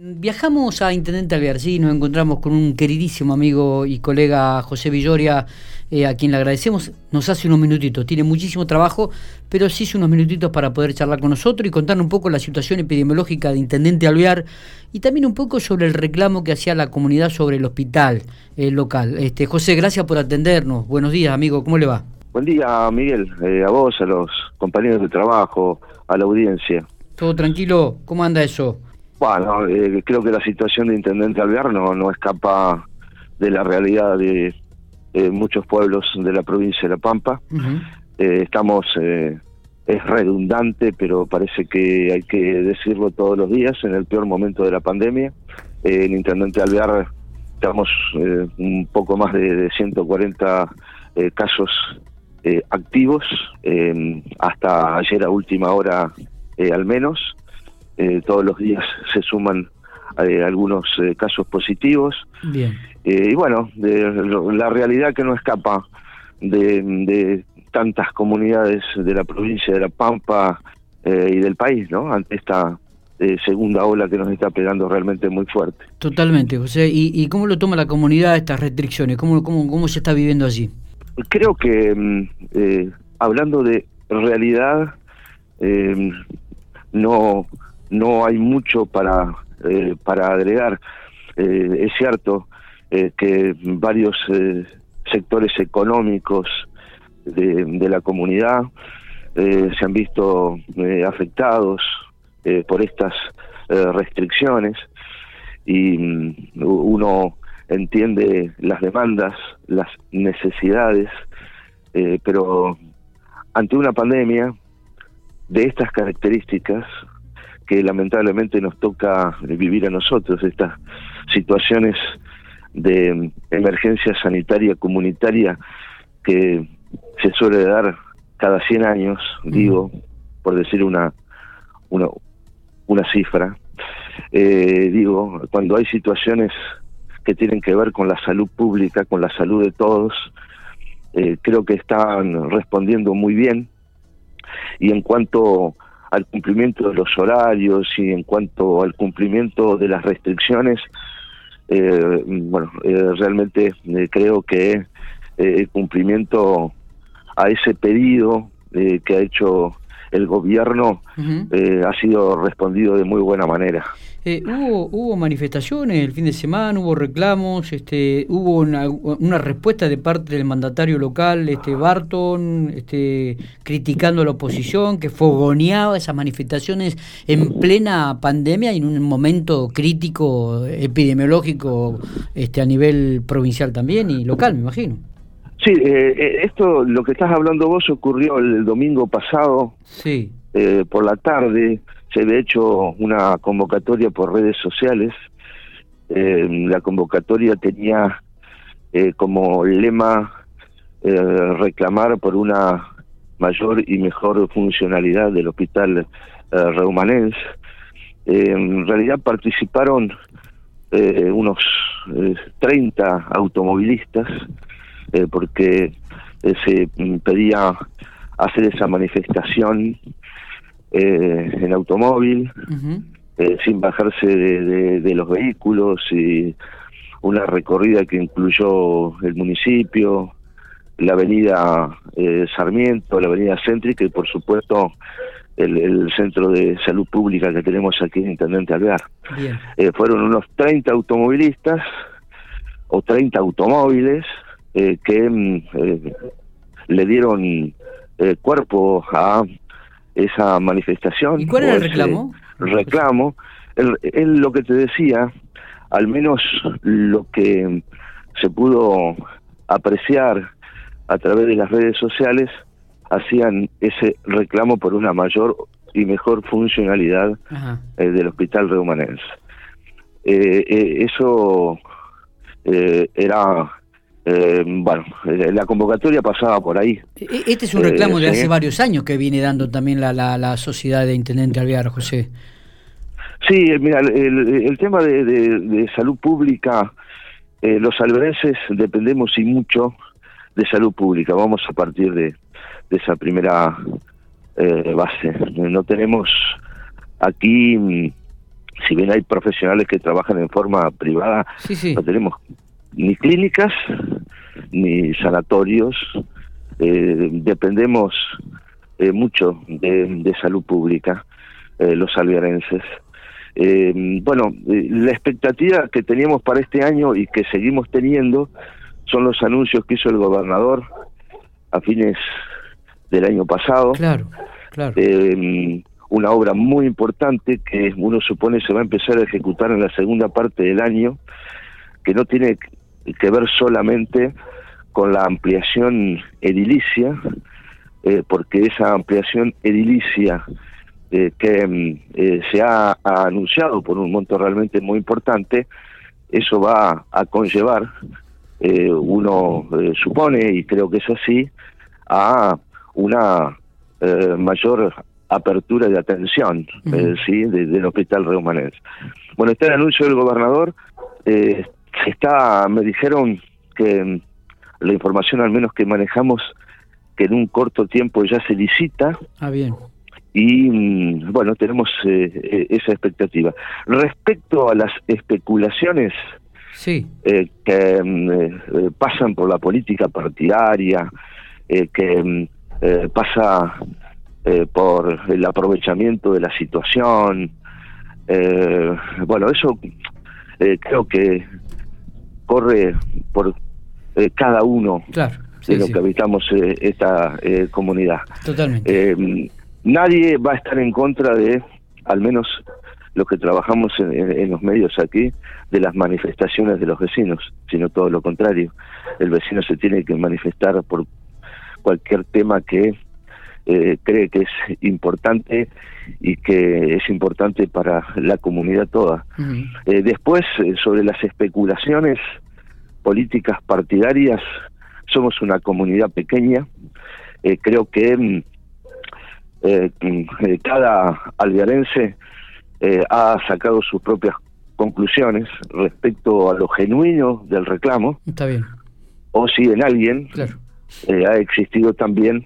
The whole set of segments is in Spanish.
Viajamos a Intendente Alvear, y nos encontramos con un queridísimo amigo y colega José Villoria, eh, a quien le agradecemos. Nos hace unos minutitos, tiene muchísimo trabajo, pero sí hizo unos minutitos para poder charlar con nosotros y contar un poco la situación epidemiológica de Intendente Alvear y también un poco sobre el reclamo que hacía la comunidad sobre el hospital eh, local. Este, José, gracias por atendernos. Buenos días, amigo, ¿cómo le va? Buen día, Miguel, eh, a vos, a los compañeros de trabajo, a la audiencia. ¿Todo tranquilo? ¿Cómo anda eso? Bueno, eh, creo que la situación de Intendente Alvear no, escapa de la realidad de muchos pueblos de la provincia de La Pampa. Eh, estamos, eh, es redundante, pero parece que hay que decirlo todos los días, en el peor momento de la pandemia. en Intendente Alvear estamos un poco más de, de 140 casos activos, hasta ayer a última hora al menos. Eh, todos los días se suman eh, algunos eh, casos positivos. Bien. y bueno, de, la realidad que no escapa de, tantas comunidades de la provincia de La Pampa y del país, ¿no? Ante esta segunda ola que nos está pegando realmente muy fuerte. Totalmente, José. ¿Y, y cómo lo toma la comunidad estas restricciones? ¿Cómo, cómo, cómo se está viviendo allí? Creo que, mm, hablando de realidad, no no hay mucho para, eh, para agregar. Eh, es cierto eh, que varios sectores económicos de, la comunidad se han visto afectados por estas restricciones y mm, uno entiende las demandas, las necesidades, pero ante una pandemia de estas características, que lamentablemente nos toca vivir a nosotros, estas situaciones de emergencia sanitaria comunitaria que se suele dar cada 100 años, digo, por decir una, una, una cifra, eh, digo, cuando hay situaciones que tienen que ver con la salud pública, con la salud de todos, eh, creo que están respondiendo muy bien. Y en cuanto al cumplimiento de los horarios y en cuanto al cumplimiento de las restricciones, eh, bueno, eh, realmente eh, creo que el cumplimiento a ese pedido que ha hecho el gobierno ha sido respondido de muy buena manera. Eh, hubo, hubo manifestaciones el fin de semana, hubo reclamos, este, hubo una, una, respuesta de parte del mandatario local, este Barton, este, criticando a la oposición, que fogoneaba esas manifestaciones en plena pandemia y en un momento crítico epidemiológico este, a nivel provincial también y local, me imagino. Sí, eh, eh, esto, lo que estás hablando vos, ocurrió el domingo pasado, sí. por la tarde se había hecho una convocatoria por redes sociales. Eh, la convocatoria tenía eh, como lema eh, reclamar por una mayor y mejor funcionalidad del hospital reumanense. en realidad participaron unos 30 automovilistas porque se pedía hacer esa manifestación eh, en automóvil, eh, sin bajarse de, los vehículos y una recorrida que incluyó el municipio, la avenida eh, Sarmiento, la avenida Céntrica y por supuesto el, centro de salud pública que tenemos aquí en Intendente Alvear. Eh, fueron unos 30 automovilistas o 30 automóviles que mm, le dieron cuerpo a esa manifestación. ¿Y cuál era el reclamo? reclamo, él, lo que te decía, al menos lo que se pudo apreciar a través de las redes sociales, hacían ese reclamo por una mayor y mejor funcionalidad eh, del hospital reumanense. Eh, eh, eso era eh, bueno, eh, la convocatoria pasaba por ahí. E, e, este es un reclamo de eh, hace varios años que viene dando también la, la, sociedad de Intendente Alvear, José. Sí, mira, el, tema de, salud pública, los alberenses dependemos y mucho de salud pública. Vamos a partir de, esa primera base. No tenemos aquí si bien hay profesionales que trabajan en forma privada, no tenemos ni clínicas ni sanatorios, eh, dependemos eh, mucho de, salud pública, eh, los alvearenses. bueno, la expectativa que teníamos para este año y que seguimos teniendo son los anuncios que hizo el gobernador a fines del año pasado. Claro, claro una obra muy importante que uno supone se va a empezar a ejecutar en la segunda parte del año, que no tiene que ver solamente con la ampliación edilicia, eh, porque esa ampliación edilicia eh, que mm, eh, se ha, anunciado por un monto realmente muy importante, eso va a conllevar, uno supone, y creo que es así, a una mayor apertura de atención eh, sí del hospital reumanense bueno está el anuncio del gobernador está me dijeron que mm, la información al menos que manejamos que en un corto tiempo ya se licita ah bien y mm, bueno tenemos eh, esa expectativa respecto a las especulaciones sí. que mm, pasan por la política partidaria que pasa eh, por el aprovechamiento de la situación. Eh, bueno, eso eh, creo que corre por cada uno de los que habitamos esta comunidad. Totalmente. nadie va a estar en contra de, al menos los que trabajamos en, los medios aquí, de las manifestaciones de los vecinos, sino todo lo contrario. El vecino se tiene que manifestar por cualquier tema que eh, cree que es importante y que es importante para la comunidad toda. Eh, después, eh, sobre las especulaciones políticas partidarias, somos una comunidad pequeña. creo que mm, mm, cada alvearense ha sacado sus propias conclusiones respecto a lo genuino del reclamo. Está bien. O si en alguien ha existido también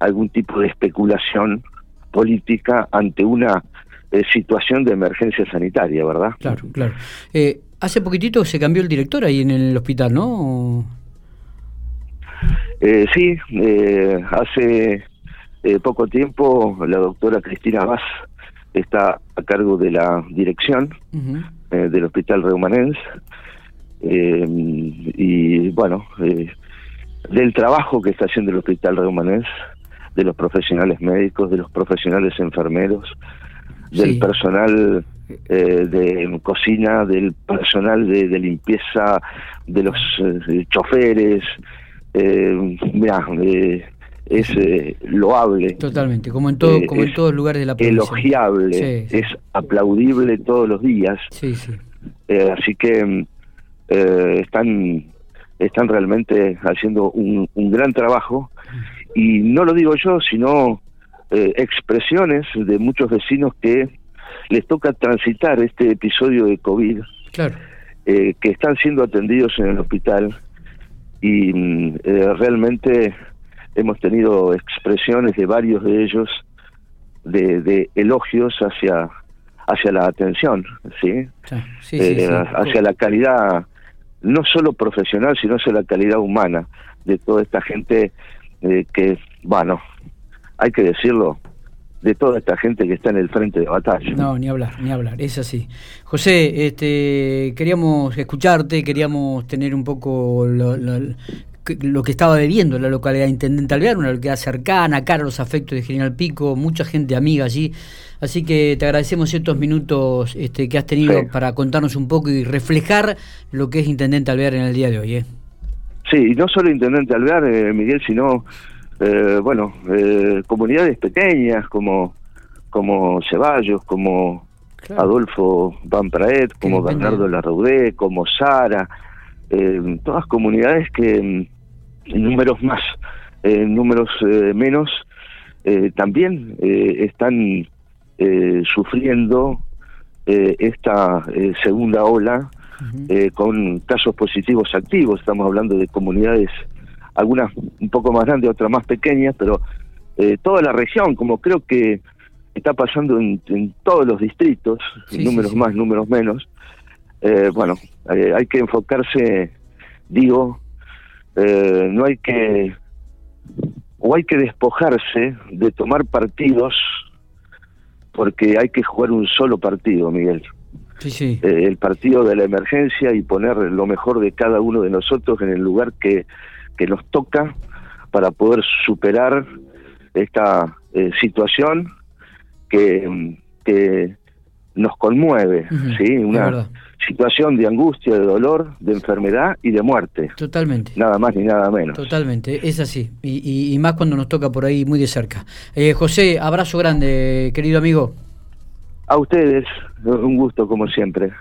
algún tipo de especulación política ante una eh, situación de emergencia sanitaria, ¿verdad? Claro, claro. Eh, hace poquitito se cambió el director ahí en el hospital, ¿no? Eh, sí, eh, hace poco tiempo la doctora Cristina Vaz está a cargo de la dirección del Hospital Reumanense y bueno, del trabajo que está haciendo el Hospital Reumanense de los profesionales médicos, de los profesionales enfermeros, del personal eh, de cocina, del personal de, limpieza, de los eh, choferes. Eh, mira, es loable. Totalmente, como en todo, como en todos lugares de la provincia. Elogiable, es aplaudible todos los días. Sí, sí. así que están están realmente haciendo un, un gran trabajo y no lo digo yo, sino eh, expresiones de muchos vecinos que les toca transitar este episodio de COVID, eh, que están siendo atendidos en el hospital y mm, eh, realmente hemos tenido expresiones de varios de ellos de, elogios hacia hacia la atención, ¿sí? hacia la calidad no solo profesional, sino hacia la calidad humana de toda esta gente eh, que, bueno, hay que decirlo, de toda esta gente que está en el frente de batalla. No, ni hablar, ni hablar, es así. José, este, queríamos escucharte, queríamos tener un poco lo, que estaba viviendo en la localidad de Intendente Alvear, una localidad cercana, cara a los afectos de General Pico, mucha gente amiga allí. Así que te agradecemos estos minutos este, que has tenido para contarnos un poco y reflejar lo que es Intendente Alvear en el día de hoy. ¿eh? Sí, y no solo Intendente Alvear, eh, Miguel, sino, eh, bueno, eh, comunidades pequeñas como, como Ceballos, como Adolfo Van Praet, como Bernardo Larraudé, como Sara, todas comunidades que en números más, en números menos, también están sufriendo esta segunda ola eh, con casos positivos activos. Estamos hablando de comunidades, algunas un poco más grandes, otras más pequeñas, pero eh, toda la región, como creo que está pasando en, todos los distritos, números más, números menos. Eh, bueno, hay que enfocarse, digo, eh, no hay que, o hay que despojarse de tomar partidos porque hay que jugar un solo partido, Miguel. Sí, sí. Eh, el partido de la emergencia y poner lo mejor de cada uno de nosotros en el lugar que, que nos toca para poder superar esta eh, situación que, que, nos conmueve, ¿sí? Una situación de angustia, de dolor, de enfermedad y de muerte. Totalmente. Nada más ni nada menos. Totalmente, es así. Y, y, más cuando nos toca por ahí muy de cerca. Eh, José, abrazo grande, querido amigo. A ustedes, un gusto como siempre.